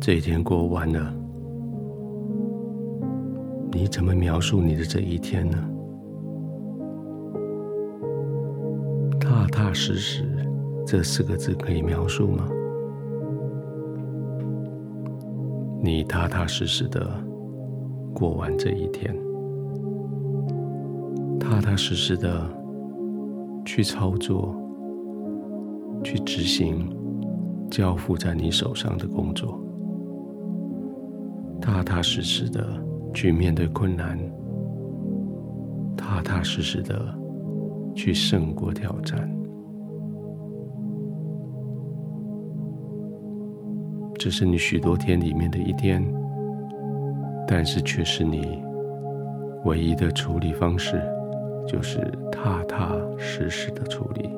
这一天过完了，你怎么描述你的这一天呢？踏踏实实这四个字可以描述吗？你踏踏实实的过完这一天，踏踏实实的去操作，去执行交付在你手上的工作，踏踏实实的去面对困难，踏踏实实的去胜过挑战。这是你许多天里面的一天，但是却是你唯一的处理方式，就是踏踏实实的处理。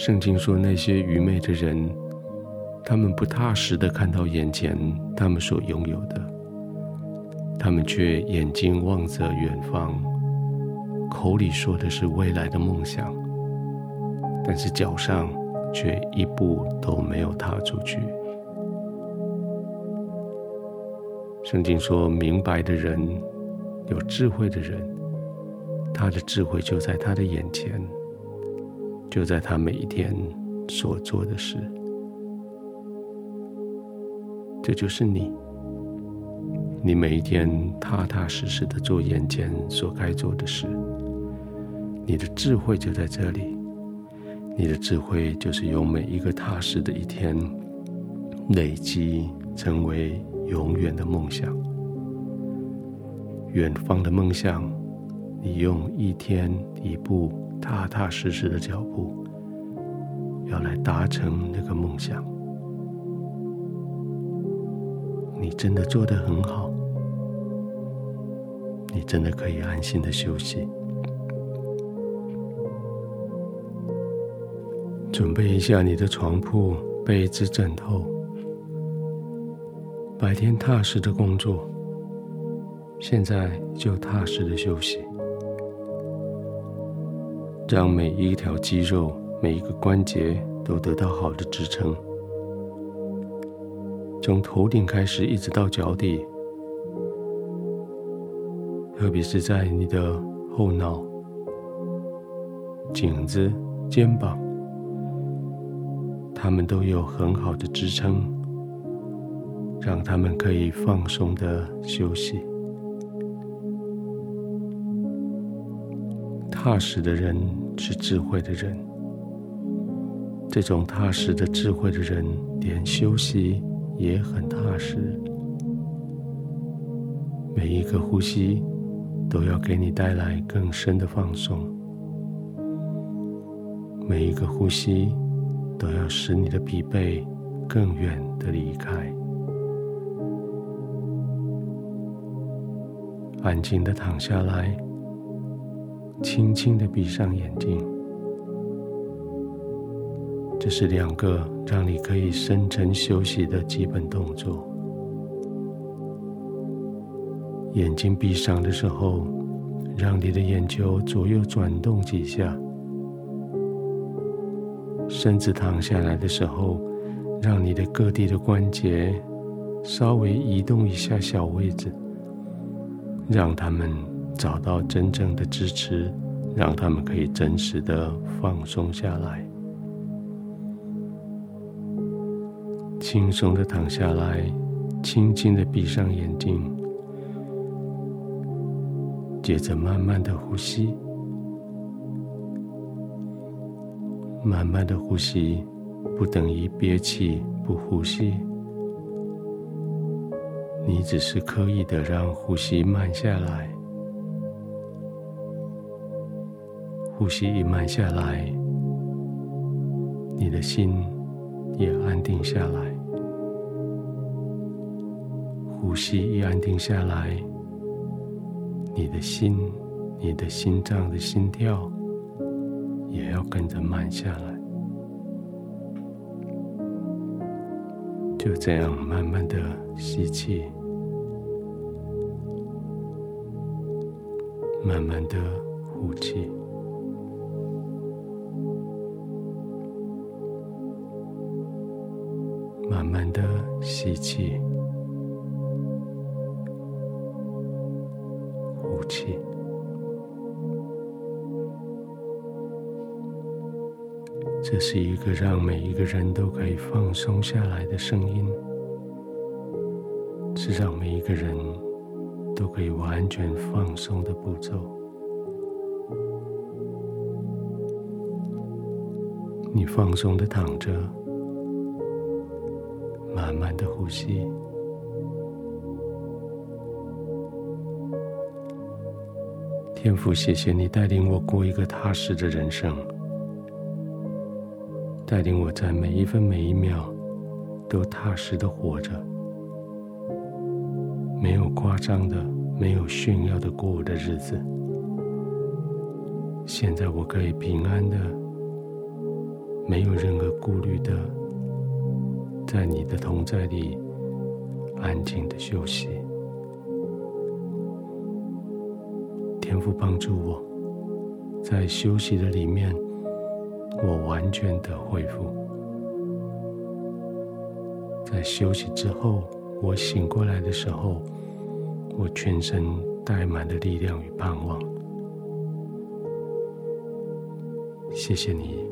圣经说，那些愚昧的人，他们不踏实的看到眼前他们所拥有的，他们却眼睛望着远方，口里说的是未来的梦想，但是脚上却一步都没有踏出去。圣经说，明白的人，有智慧的人，他的智慧就在他的眼前。就在他每一天所做的事，这就是你。你每一天踏踏实实的做眼前所该做的事，你的智慧就在这里。你的智慧就是由每一个踏实的一天累积，成为永远的梦想。远方的梦想，你用一天一步。踏踏实实的脚步，要来达成那个梦想。你真的做得很好，你真的可以安心的休息。准备一下你的床铺、被子、枕头。白天踏实的工作，现在就踏实的休息。让每一条肌肉、每一个关节都得到好的支撑，从头顶开始一直到脚底，特别是在你的后脑、颈子、肩膀，它们都有很好的支撑，让它们可以放松的休息。踏实的人是智慧的人，这种踏实的智慧的人，连休息也很踏实。每一个呼吸都要给你带来更深的放松，每一个呼吸都要使你的疲惫更远的离开，安静的躺下来。轻轻的闭上眼睛，这是两个让你可以深沉休息的基本动作。眼睛闭上的时候，让你的眼球左右转动几下；身子躺下来的时候，让你的各地的关节稍微移动一下小位置，让他们。找到真正的支持，让他们可以真实的放松下来，轻松的躺下来，轻轻的闭上眼睛，接着慢慢的呼吸，慢慢的呼吸不等于憋气不呼吸，你只是刻意的让呼吸慢下来。呼吸一慢下来，你的心也安定下来。呼吸一安定下来，你的心、你的心脏的心跳也要跟着慢下来。就这样慢慢的吸气，慢慢的呼气。慢慢的吸气，呼气。这是一个让每一个人都可以放松下来的声音，是让每一个人都可以完全放松的步骤。你放松的躺着，慢慢的呼吸。天父，谢谢你带领我过一个踏实的人生。带领我在每一分每一秒都踏实的活着，没有夸张的，没有炫耀的过我的日子。现在我可以平安的，没有任何顾虑的，在你的同在里安静的休息。天父帮助我，在休息的里面。我完全的恢复，在休息之后，我醒过来的时候，我全身带满了力量与盼望。谢谢你，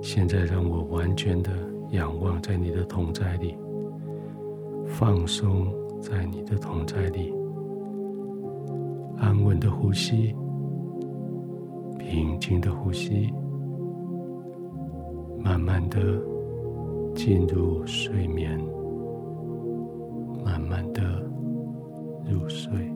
现在让我完全的仰望在你的同在里，放松在你的同在里，安稳的呼吸，平静的呼吸。慢慢的进入睡眠，慢慢的入睡。